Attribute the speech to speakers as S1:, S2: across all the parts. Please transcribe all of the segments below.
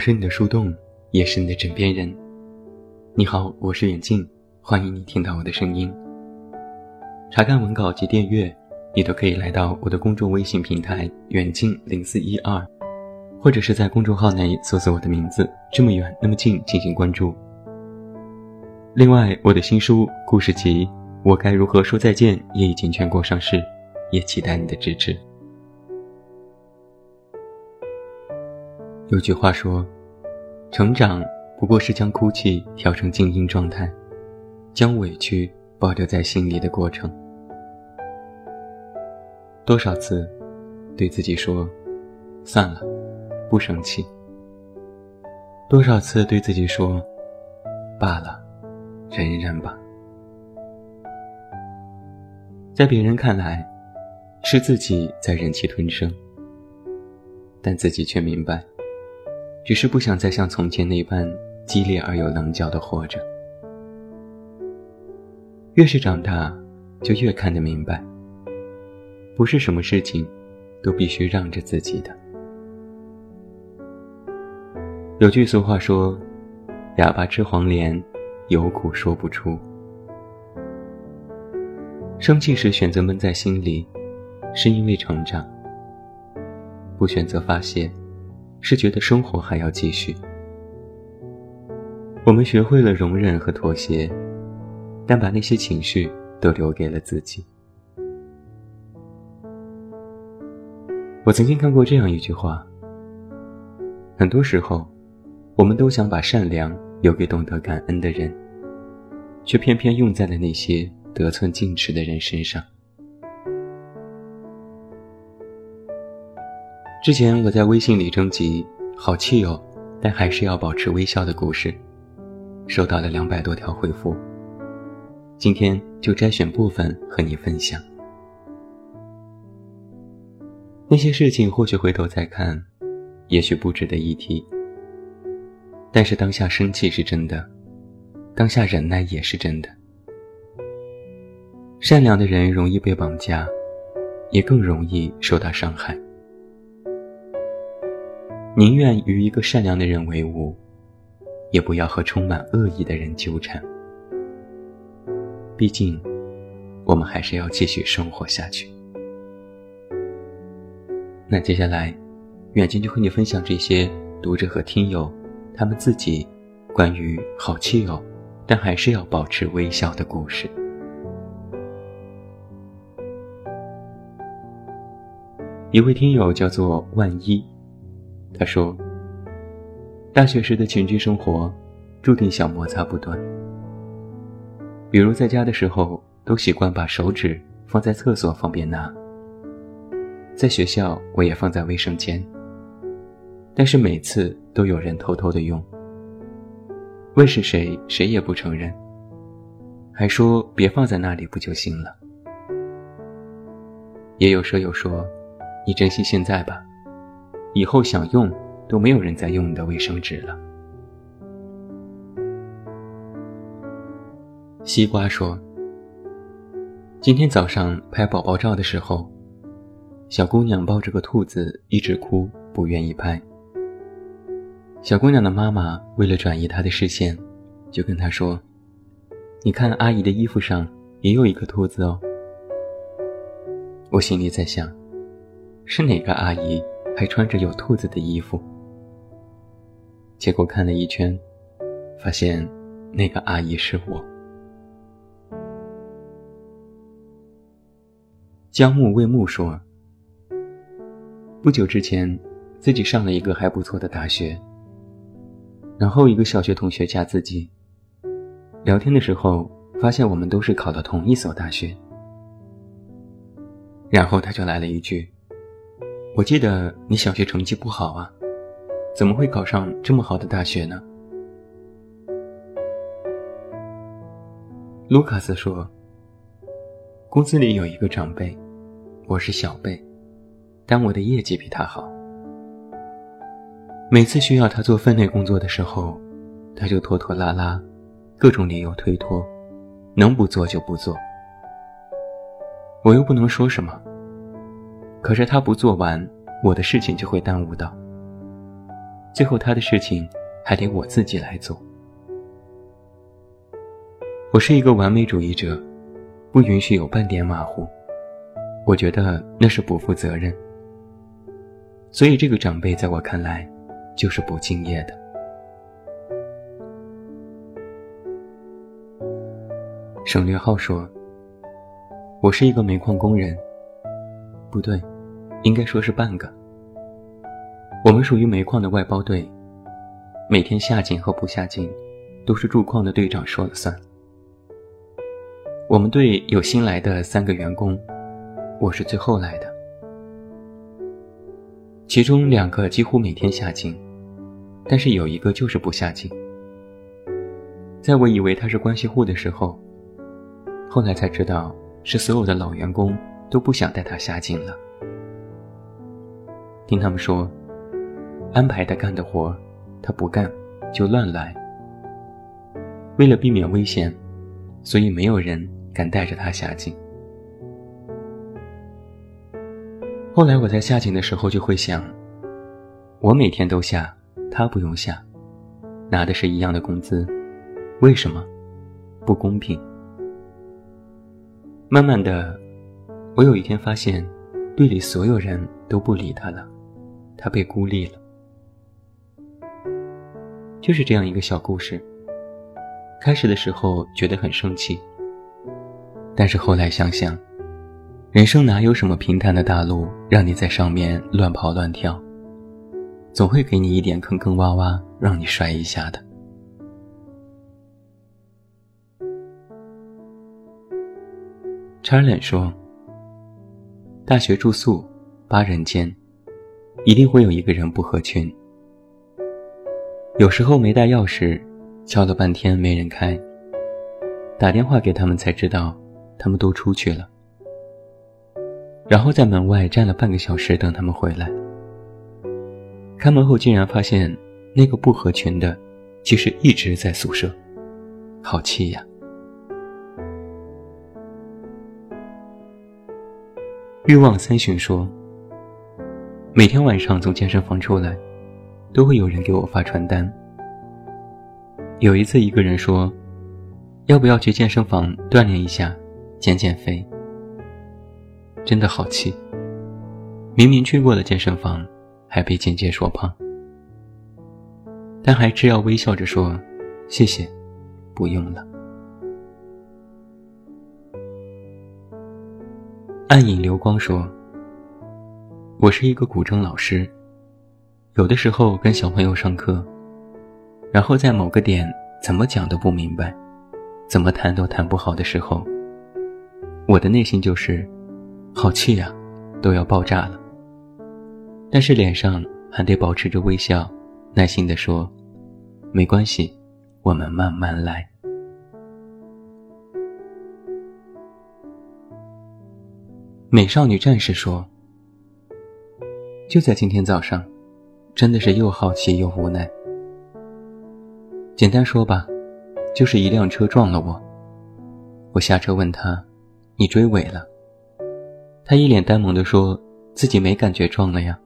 S1: 我是你的树洞，也是你的枕边人。你好，我是远近，欢迎你听到我的声音。查看文稿及订阅，你都可以来到我的公众微信平台“远近零四一二”，或者是在公众号内搜索我的名字“这么远那么近”进行关注。另外，我的新书故事集《我该如何说再见》也已经全国上市，也期待你的支持。有句话说：“成长不过是将哭泣调成静音状态，将委屈保留在心里的过程。”多少次对自己说：“算了，不生气。”多少次对自己说：“罢了，忍一忍吧。”在别人看来，是自己在忍气吞声，但自己却明白。只是不想再像从前那般激烈而又棱角的活着。越是长大，就越看得明白，不是什么事情都必须让着自己的。有句俗话说：“哑巴吃黄连，有苦说不出。”生气时选择闷在心里，是因为成长；不选择发泄。是觉得生活还要继续，我们学会了容忍和妥协，但把那些情绪都留给了自己。我曾经看过这样一句话：很多时候，我们都想把善良留给懂得感恩的人，却偏偏用在了那些得寸进尺的人身上。之前我在微信里征集“好气哦，但还是要保持微笑”的故事，收到了两百多条回复。今天就摘选部分和你分享。那些事情或许回头再看，也许不值得一提。但是当下生气是真的，当下忍耐也是真的。善良的人容易被绑架，也更容易受到伤害。宁愿与一个善良的人为伍，也不要和充满恶意的人纠缠。毕竟，我们还是要继续生活下去。那接下来，远近就和你分享这些读者和听友他们自己关于好气友，但还是要保持微笑的故事。一位听友叫做万一。他说：“大学时的群居生活，注定小摩擦不断。比如在家的时候，都习惯把手指放在厕所方便拿；在学校，我也放在卫生间。但是每次都有人偷偷的用，问是谁，谁也不承认，还说别放在那里不就行了。也有舍友说：‘你珍惜现在吧。’”以后想用都没有人再用你的卫生纸了。西瓜说：“今天早上拍宝宝照的时候，小姑娘抱着个兔子一直哭，不愿意拍。小姑娘的妈妈为了转移她的视线，就跟她说：‘你看阿姨的衣服上也有一个兔子哦。’我心里在想，是哪个阿姨？”还穿着有兔子的衣服，结果看了一圈，发现那个阿姨是我。江木未木说：“不久之前，自己上了一个还不错的大学，然后一个小学同学加自己，聊天的时候发现我们都是考的同一所大学，然后他就来了一句。”我记得你小学成绩不好啊，怎么会考上这么好的大学呢？卢卡斯说：“公司里有一个长辈，我是小辈，但我的业绩比他好。每次需要他做分内工作的时候，他就拖拖拉拉，各种理由推脱，能不做就不做。我又不能说什么。”可是他不做完，我的事情就会耽误到。最后他的事情还得我自己来做。我是一个完美主义者，不允许有半点马虎。我觉得那是不负责任。所以这个长辈在我看来，就是不敬业的。省略号说：“我是一个煤矿工人。”不对，应该说是半个。我们属于煤矿的外包队，每天下井和不下井，都是驻矿的队长说了算。我们队有新来的三个员工，我是最后来的。其中两个几乎每天下井，但是有一个就是不下井。在我以为他是关系户的时候，后来才知道是所有的老员工都不想带他下井了。听他们说，安排他干的活，他不干就乱来。为了避免危险，所以没有人。敢带着他下井。后来我在下井的时候就会想，我每天都下，他不用下，拿的是一样的工资，为什么不公平？慢慢的，我有一天发现，队里所有人都不理他了，他被孤立了。就是这样一个小故事。开始的时候觉得很生气。但是后来想想，人生哪有什么平坦的大路让你在上面乱跑乱跳？总会给你一点坑坑洼洼，让你摔一下的。查脸说：“大学住宿八人间，一定会有一个人不合群。有时候没带钥匙，敲了半天没人开，打电话给他们才知道。”他们都出去了，然后在门外站了半个小时等他们回来。开门后竟然发现那个不合群的，其实一直在宿舍，好气呀！欲望三旬说，每天晚上从健身房出来，都会有人给我发传单。有一次，一个人说，要不要去健身房锻炼一下？减减肥，真的好气！明明去过了健身房，还被间接说胖，但还只要微笑着说：“谢谢，不用了。”暗影流光说：“我是一个古筝老师，有的时候跟小朋友上课，然后在某个点怎么讲都不明白，怎么弹都弹不好的时候。”我的内心就是，好气呀，都要爆炸了。但是脸上还得保持着微笑，耐心地说：“没关系，我们慢慢来。”美少女战士说：“就在今天早上，真的是又好奇又无奈。简单说吧，就是一辆车撞了我。我下车问他。”你追尾了，他一脸呆萌地说：“自己没感觉撞了呀。”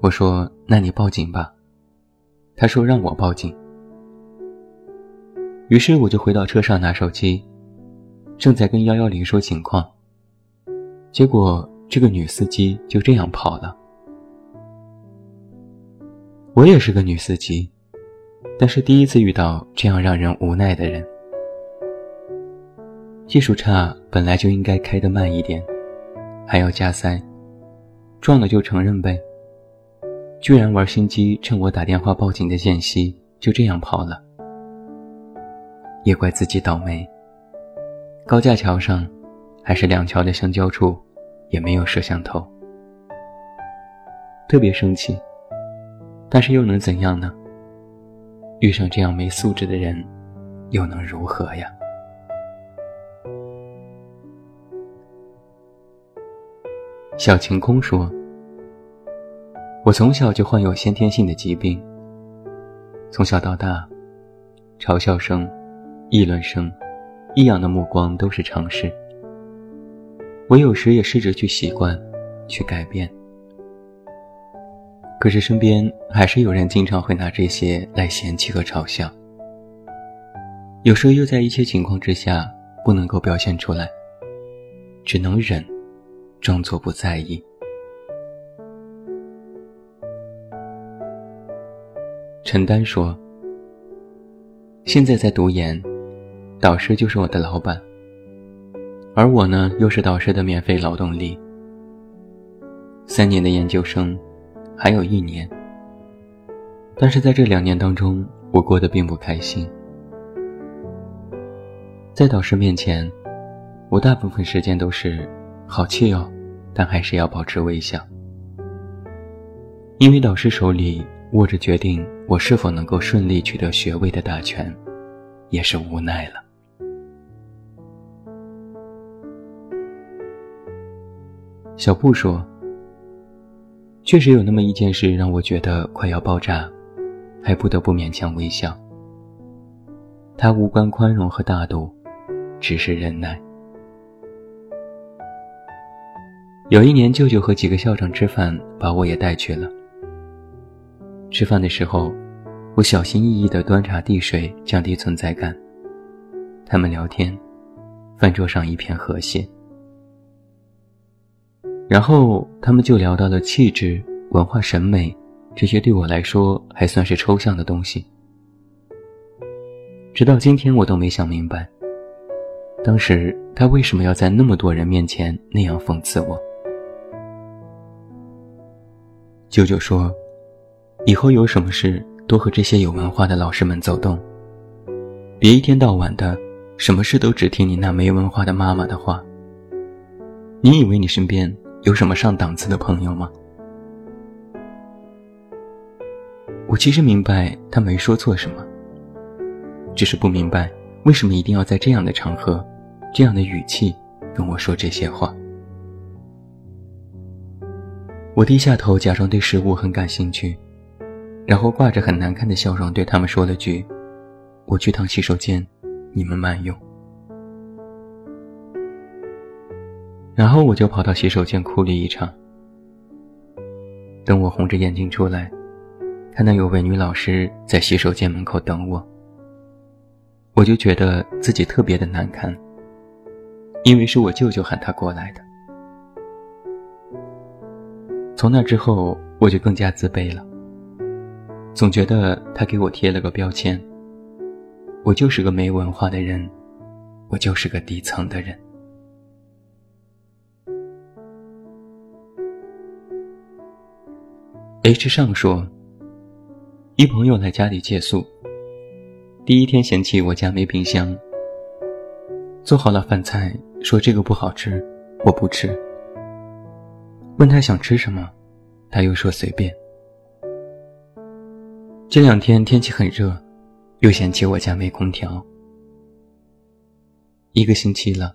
S1: 我说：“那你报警吧。”他说：“让我报警。”于是我就回到车上拿手机，正在跟幺幺零说情况，结果这个女司机就这样跑了。我也是个女司机，但是第一次遇到这样让人无奈的人。技术差本来就应该开得慢一点，还要加塞，撞了就承认呗。居然玩心机，趁我打电话报警的间隙就这样跑了，也怪自己倒霉。高架桥上，还是两桥的相交处，也没有摄像头，特别生气。但是又能怎样呢？遇上这样没素质的人，又能如何呀？小晴空说：“我从小就患有先天性的疾病。从小到大，嘲笑声、议论声、异样的目光都是常事。我有时也试着去习惯，去改变。可是身边还是有人经常会拿这些来嫌弃和嘲笑。有时候又在一些情况之下不能够表现出来，只能忍，装作不在意。陈丹说：“现在在读研，导师就是我的老板，而我呢，又是导师的免费劳动力。三年的研究生，还有一年。但是在这两年当中，我过得并不开心。在导师面前，我大部分时间都是好气哦，但还是要保持微笑，因为导师手里。”握着决定我是否能够顺利取得学位的大权，也是无奈了。小布说：“确实有那么一件事让我觉得快要爆炸，还不得不勉强微笑。他无关宽容和大度，只是忍耐。有一年，舅舅和几个校长吃饭，把我也带去了。”吃饭的时候，我小心翼翼地端茶递水，降低存在感。他们聊天，饭桌上一片和谐。然后他们就聊到了气质、文化审美这些对我来说还算是抽象的东西。直到今天，我都没想明白，当时他为什么要在那么多人面前那样讽刺我。舅舅说。以后有什么事，多和这些有文化的老师们走动，别一天到晚的，什么事都只听你那没文化的妈妈的话。你以为你身边有什么上档次的朋友吗？我其实明白他没说错什么，只是不明白为什么一定要在这样的场合，这样的语气跟我说这些话。我低下头，假装对食物很感兴趣。然后挂着很难看的笑容对他们说了句：“我去趟洗手间，你们慢用。”然后我就跑到洗手间哭了一场。等我红着眼睛出来，看到有位女老师在洗手间门口等我，我就觉得自己特别的难堪，因为是我舅舅喊她过来的。从那之后，我就更加自卑了。总觉得他给我贴了个标签，我就是个没文化的人，我就是个底层的人。H 上说，一朋友来家里借宿，第一天嫌弃我家没冰箱，做好了饭菜，说这个不好吃，我不吃。问他想吃什么，他又说随便。这两天天气很热，又嫌弃我家没空调。一个星期了，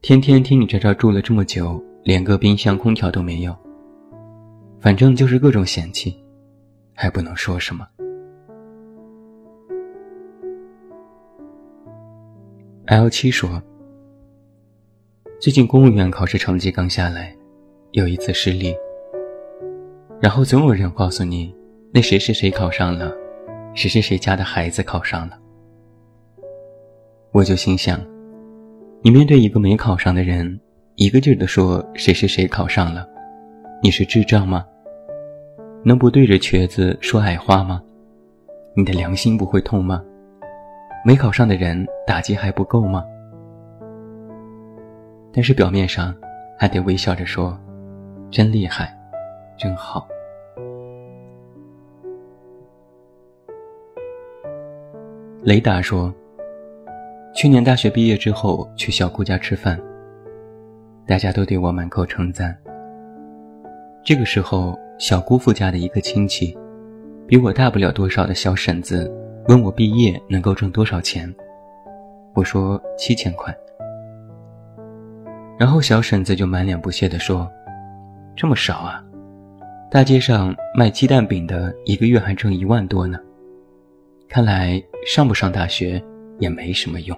S1: 天天听你在这住了这么久，连个冰箱、空调都没有。反正就是各种嫌弃，还不能说什么。L 七说，最近公务员考试成绩刚下来，有一次失利，然后总有人告诉你。那谁谁谁考上了，谁谁谁家的孩子考上了，我就心想，你面对一个没考上的人，一个劲儿的说谁谁谁考上了，你是智障吗？能不对着瘸子说矮话吗？你的良心不会痛吗？没考上的人打击还不够吗？但是表面上还得微笑着说，真厉害，真好。雷达说：“去年大学毕业之后去小姑家吃饭，大家都对我满口称赞。这个时候，小姑父家的一个亲戚，比我大不了多少的小婶子，问我毕业能够挣多少钱。我说七千块。然后小婶子就满脸不屑地说：‘这么少啊？大街上卖鸡蛋饼的一个月还挣一万多呢。’”看来上不上大学也没什么用。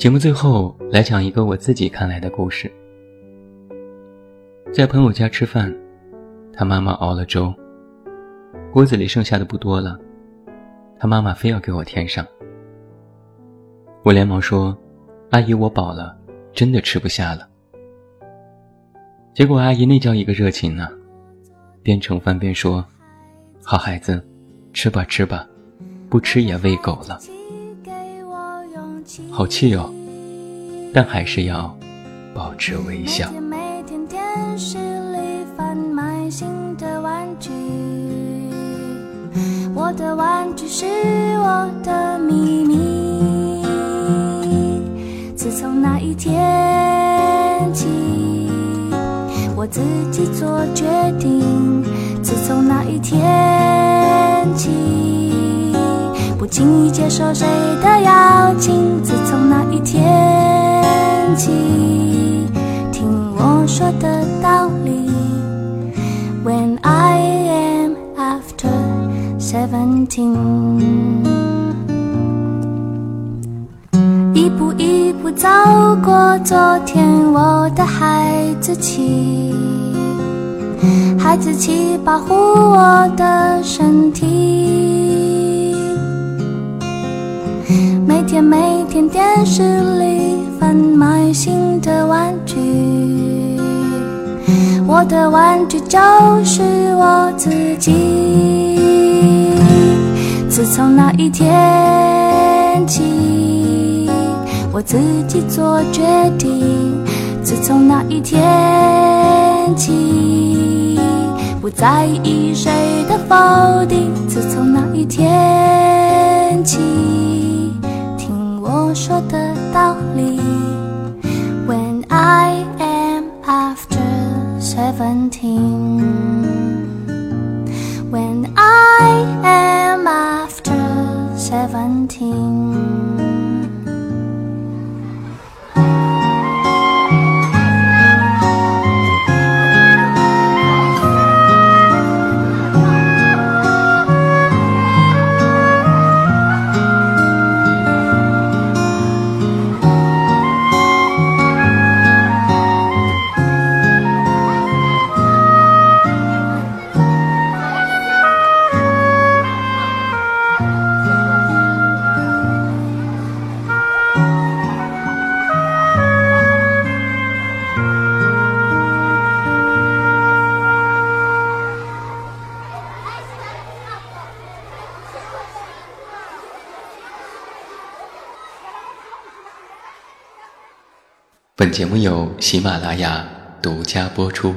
S1: 节目最后来讲一个我自己看来的故事，
S2: 在朋友家吃饭，他妈妈熬了粥，锅子里剩下的不多了，他妈妈非要给我添上。我连忙说：“阿姨，我饱了，真的吃不下了。”结果阿姨那叫一个热情呢，边盛饭边说：“好孩子，吃吧吃吧，不吃也喂狗了。”好气哦，但还是要保持微笑每天电视里贩卖新的玩具。我的玩具是我的秘密。自从那一天起，我自己做决定。自从那一天起，不轻易接受谁的邀请。自从那一天起，听我说的道理。When I am after seventeen。一步一步走过昨天，我的孩子气，孩子气保护我的身体。每天每天电视里贩卖新的玩具，我的玩具就是我自己。自从那一天起。我自己做决定，自从那一天起，不在意谁的否定。自从那一天起，我说的道理。When I am after seventeen, when I am after seventeen. 节目由喜马拉雅独家播出。